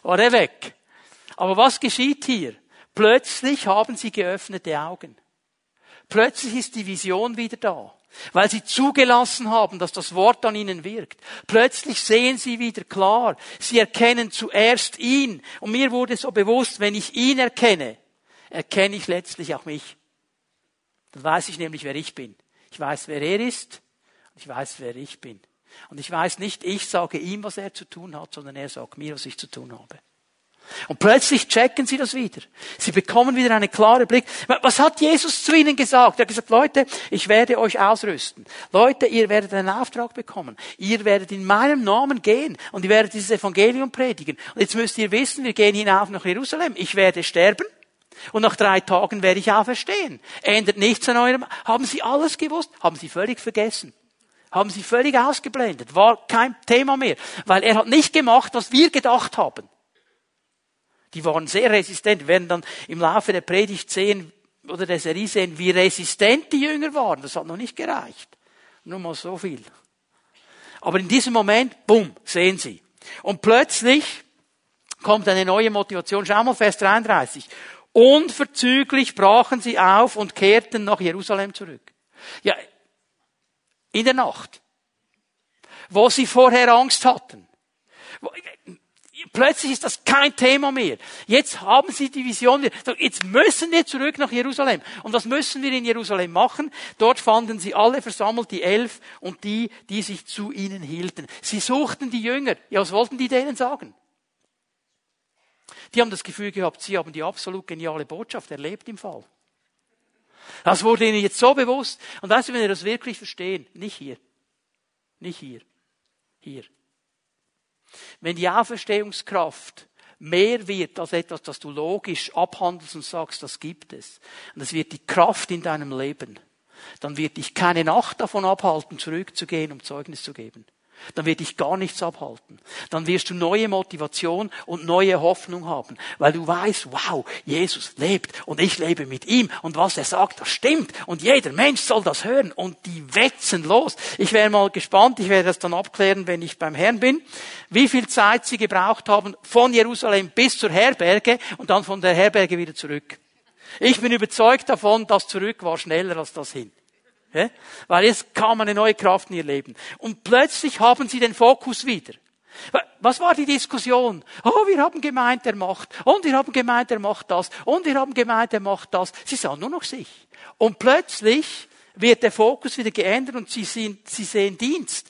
War er weg. Aber was geschieht hier? Plötzlich haben sie geöffnete Augen. Plötzlich ist die Vision wieder da, weil sie zugelassen haben, dass das Wort an ihnen wirkt. Plötzlich sehen sie wieder klar. Sie erkennen zuerst ihn. Und mir wurde so bewusst, wenn ich ihn erkenne, erkenne ich letztlich auch mich. Dann weiß ich nämlich, wer ich bin. Ich weiß, wer er ist und ich weiß, wer ich bin. Und ich weiß nicht, ich sage ihm, was er zu tun hat, sondern er sagt mir, was ich zu tun habe. Und plötzlich checken sie das wieder. Sie bekommen wieder einen klaren Blick. Was hat Jesus zu ihnen gesagt? Er hat gesagt, Leute, ich werde euch ausrüsten. Leute, ihr werdet einen Auftrag bekommen. Ihr werdet in meinem Namen gehen und ihr werdet dieses Evangelium predigen. Und jetzt müsst ihr wissen, wir gehen hinauf nach Jerusalem. Ich werde sterben. Und nach drei Tagen werde ich auferstehen. Ändert nichts an eurem. Haben Sie alles gewusst? Haben Sie völlig vergessen. Haben Sie völlig ausgeblendet. War kein Thema mehr. Weil er hat nicht gemacht, was wir gedacht haben. Die waren sehr resistent. Wir werden dann im Laufe der Predigt sehen, oder der Serie sehen, wie resistent die Jünger waren. Das hat noch nicht gereicht. Nur mal so viel. Aber in diesem Moment, bumm, sehen sie. Und plötzlich kommt eine neue Motivation. Schau mal Vers 33. Unverzüglich brachen sie auf und kehrten nach Jerusalem zurück. Ja, in der Nacht. Wo sie vorher Angst hatten. Plötzlich ist das kein Thema mehr. Jetzt haben sie die Vision. Jetzt müssen wir zurück nach Jerusalem. Und was müssen wir in Jerusalem machen? Dort fanden sie alle versammelt, die elf und die, die sich zu ihnen hielten. Sie suchten die Jünger. Ja, was wollten die denen sagen? Die haben das Gefühl gehabt, sie haben die absolut geniale Botschaft erlebt im Fall. Das wurde ihnen jetzt so bewusst. Und weißt du, wenn ihr das wirklich verstehen, nicht hier. Nicht hier. Hier. Wenn die Auferstehungskraft mehr wird als etwas, das du logisch abhandelst und sagst, das gibt es. Und es wird die Kraft in deinem Leben. Dann wird dich keine Nacht davon abhalten, zurückzugehen, um Zeugnis zu geben dann wird dich gar nichts abhalten. Dann wirst du neue Motivation und neue Hoffnung haben, weil du weißt, wow, Jesus lebt und ich lebe mit ihm und was er sagt, das stimmt und jeder Mensch soll das hören und die wetzen los. Ich wäre mal gespannt, ich werde das dann abklären, wenn ich beim Herrn bin, wie viel Zeit sie gebraucht haben von Jerusalem bis zur Herberge und dann von der Herberge wieder zurück. Ich bin überzeugt davon, das zurück war schneller als das hin. Weil jetzt kam eine neue Kraft in ihr Leben. Und plötzlich haben sie den Fokus wieder. Was war die Diskussion? Oh, wir haben gemeint, er macht. Und wir haben gemeint, er macht das. Und wir haben gemeint, er macht das. Sie sahen nur noch sich. Und plötzlich wird der Fokus wieder geändert und sie, sind, sie sehen Dienst.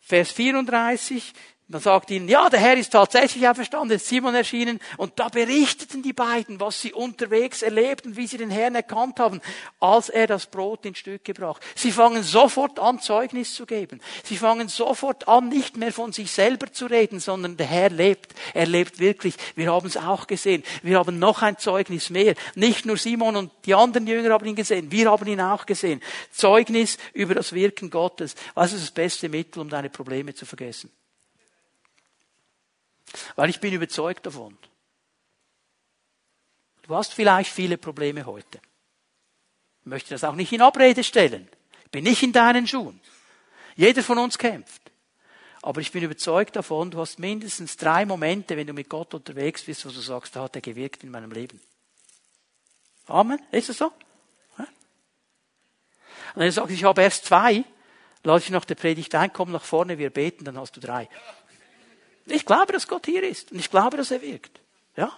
Vers 34, dann sagt ihnen, ja, der Herr ist tatsächlich auferstanden, ist Simon erschienen. Und da berichteten die beiden, was sie unterwegs erlebten, wie sie den Herrn erkannt haben, als er das Brot in Stücke brach. Sie fangen sofort an, Zeugnis zu geben. Sie fangen sofort an, nicht mehr von sich selber zu reden, sondern der Herr lebt. Er lebt wirklich. Wir haben es auch gesehen. Wir haben noch ein Zeugnis mehr. Nicht nur Simon und die anderen Jünger haben ihn gesehen. Wir haben ihn auch gesehen. Zeugnis über das Wirken Gottes. Was ist das beste Mittel, um deine Probleme zu vergessen? Weil ich bin überzeugt davon. Du hast vielleicht viele Probleme heute. Ich möchte das auch nicht in Abrede stellen. Ich bin nicht in deinen Schuhen. Jeder von uns kämpft. Aber ich bin überzeugt davon, du hast mindestens drei Momente, wenn du mit Gott unterwegs bist, wo du sagst, da hat er gewirkt in meinem Leben. Amen? Ist es so? Und wenn du sagst, ich habe erst zwei, lade ich nach der Predigt ein, komm nach vorne, wir beten, dann hast du drei. Ich glaube, dass Gott hier ist und ich glaube, dass er wirkt. Ja?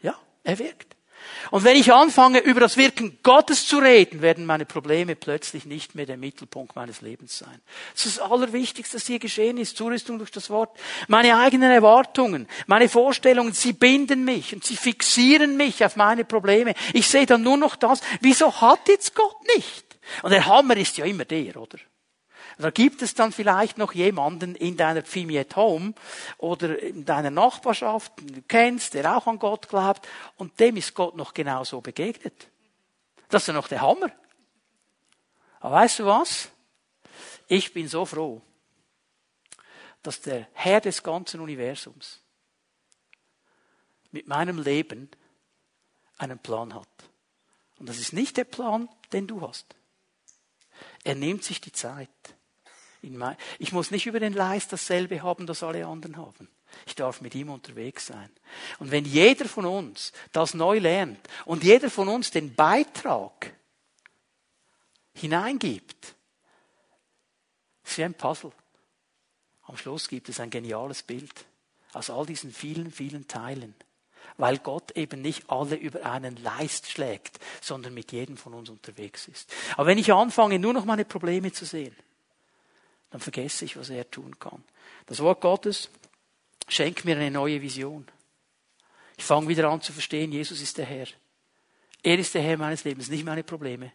Ja, er wirkt. Und wenn ich anfange, über das Wirken Gottes zu reden, werden meine Probleme plötzlich nicht mehr der Mittelpunkt meines Lebens sein. Das ist das Allerwichtigste, was hier geschehen ist. Zurüstung durch das Wort. Meine eigenen Erwartungen, meine Vorstellungen, sie binden mich und sie fixieren mich auf meine Probleme. Ich sehe dann nur noch das. Wieso hat jetzt Gott nicht? Und der Hammer ist ja immer der, oder? Da gibt es dann vielleicht noch jemanden in deiner Pfimi at Home oder in deiner Nachbarschaft, den du kennst, der auch an Gott glaubt, und dem ist Gott noch genauso begegnet. Das ist ja noch der Hammer. Aber weißt du was? Ich bin so froh, dass der Herr des ganzen Universums mit meinem Leben einen Plan hat. Und das ist nicht der Plan, den du hast. Er nimmt sich die Zeit. Ich muss nicht über den Leist dasselbe haben, das alle anderen haben. Ich darf mit ihm unterwegs sein. Und wenn jeder von uns das neu lernt und jeder von uns den Beitrag hineingibt, ist wie ein Puzzle. Am Schluss gibt es ein geniales Bild aus all diesen vielen, vielen Teilen, weil Gott eben nicht alle über einen Leist schlägt, sondern mit jedem von uns unterwegs ist. Aber wenn ich anfange, nur noch meine Probleme zu sehen, dann vergesse ich, was er tun kann. Das Wort Gottes schenkt mir eine neue Vision. Ich fange wieder an zu verstehen, Jesus ist der Herr. Er ist der Herr meines Lebens, nicht meine Probleme.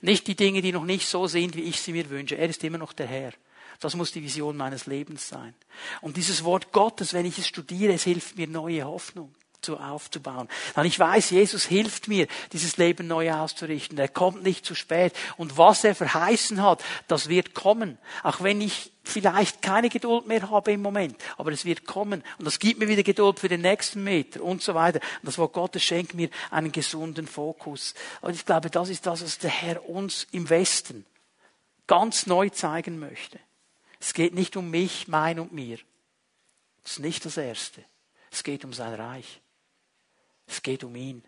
Nicht die Dinge, die noch nicht so sind, wie ich sie mir wünsche. Er ist immer noch der Herr. Das muss die Vision meines Lebens sein. Und dieses Wort Gottes, wenn ich es studiere, es hilft mir neue Hoffnung zu aufzubauen. Dann ich weiß, Jesus hilft mir, dieses Leben neu auszurichten. Er kommt nicht zu spät. Und was er verheißen hat, das wird kommen. Auch wenn ich vielleicht keine Geduld mehr habe im Moment. Aber es wird kommen. Und das gibt mir wieder Geduld für den nächsten Meter und so weiter. Und das Wort Gottes schenkt mir einen gesunden Fokus. Und ich glaube, das ist das, was der Herr uns im Westen ganz neu zeigen möchte. Es geht nicht um mich, mein und mir. Das ist nicht das Erste. Es geht um sein Reich. Es geht um ihn.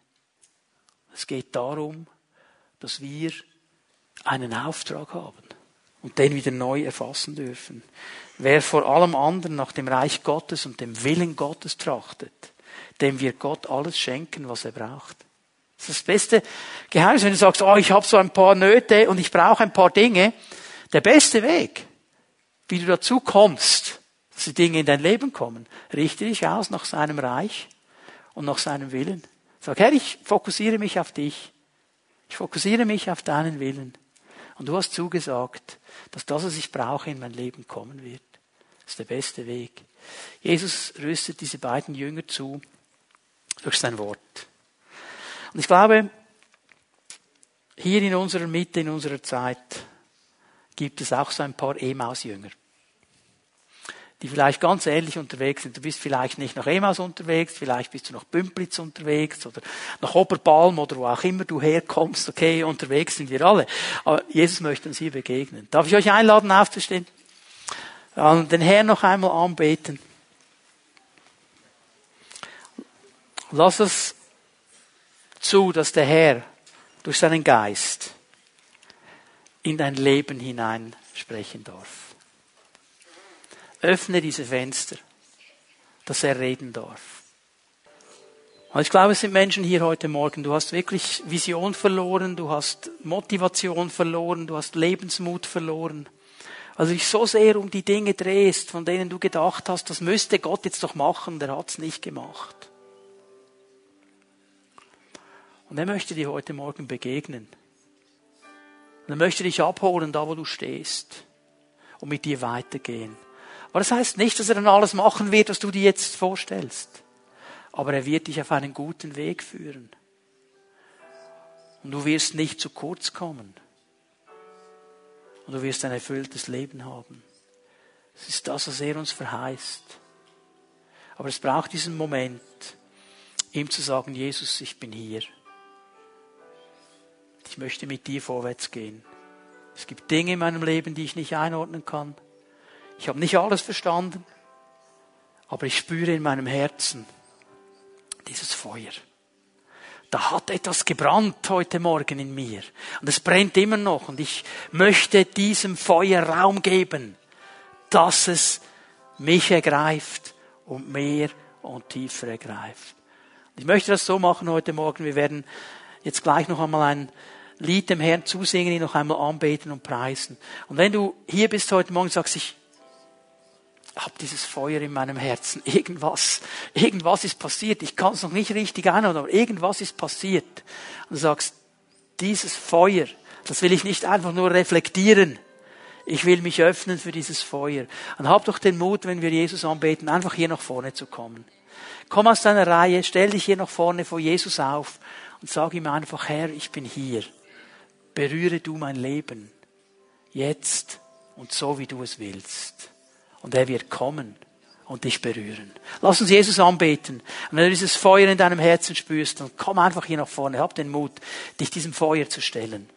Es geht darum, dass wir einen Auftrag haben und den wieder neu erfassen dürfen. Wer vor allem anderen nach dem Reich Gottes und dem Willen Gottes trachtet, dem wird Gott alles schenken, was er braucht. Das ist das beste Geheimnis, wenn du sagst, oh, ich habe so ein paar Nöte und ich brauche ein paar Dinge. Der beste Weg, wie du dazu kommst, dass die Dinge in dein Leben kommen, richte dich aus nach seinem Reich und nach seinem Willen. Sag, Herr, ich fokussiere mich auf dich. Ich fokussiere mich auf deinen Willen. Und du hast zugesagt, dass das, was ich brauche, in mein Leben kommen wird. Das ist der beste Weg. Jesus rüstet diese beiden Jünger zu durch sein Wort. Und ich glaube, hier in unserer Mitte, in unserer Zeit, gibt es auch so ein paar Emaus-Jünger die vielleicht ganz ähnlich unterwegs sind. Du bist vielleicht nicht nach Emaus unterwegs, vielleicht bist du nach Bümplitz unterwegs oder nach Oberbalm oder wo auch immer du herkommst. Okay, unterwegs sind wir alle. Aber Jesus möchte uns hier begegnen. Darf ich euch einladen, aufzustehen? Den Herrn noch einmal anbeten. Lass es zu, dass der Herr durch seinen Geist in dein Leben hinein sprechen darf. Öffne diese Fenster, dass er reden darf. Und ich glaube, es sind Menschen hier heute Morgen. Du hast wirklich Vision verloren, du hast Motivation verloren, du hast Lebensmut verloren. Also dich so sehr um die Dinge drehst, von denen du gedacht hast, das müsste Gott jetzt doch machen, der hat's nicht gemacht. Und er möchte dir heute Morgen begegnen. Und er möchte dich abholen, da wo du stehst, und mit dir weitergehen. Aber das heißt nicht, dass er dann alles machen wird, was du dir jetzt vorstellst. Aber er wird dich auf einen guten Weg führen. Und du wirst nicht zu kurz kommen. Und du wirst ein erfülltes Leben haben. Das ist das, was er uns verheißt. Aber es braucht diesen Moment, ihm zu sagen, Jesus, ich bin hier. Ich möchte mit dir vorwärts gehen. Es gibt Dinge in meinem Leben, die ich nicht einordnen kann. Ich habe nicht alles verstanden, aber ich spüre in meinem Herzen dieses Feuer. Da hat etwas gebrannt heute Morgen in mir. Und es brennt immer noch. Und ich möchte diesem Feuer Raum geben, dass es mich ergreift und mehr und tiefer ergreift. Ich möchte das so machen heute Morgen. Wir werden jetzt gleich noch einmal ein Lied dem Herrn zusingen, ihn noch einmal anbeten und preisen. Und wenn du hier bist heute Morgen sagst, ich habe dieses Feuer in meinem Herzen, irgendwas, irgendwas ist passiert, ich kann es noch nicht richtig einordnen, aber irgendwas ist passiert. Und du sagst, dieses Feuer, das will ich nicht einfach nur reflektieren. Ich will mich öffnen für dieses Feuer. Und hab doch den Mut, wenn wir Jesus anbeten, einfach hier nach vorne zu kommen. Komm aus deiner Reihe, stell dich hier nach vorne vor Jesus auf und sag ihm einfach, Herr, ich bin hier. Berühre du mein Leben. Jetzt und so, wie du es willst. Und er wird kommen und dich berühren. Lass uns Jesus anbeten. Und wenn du dieses Feuer in deinem Herzen spürst, dann komm einfach hier nach vorne. Hab den Mut, dich diesem Feuer zu stellen.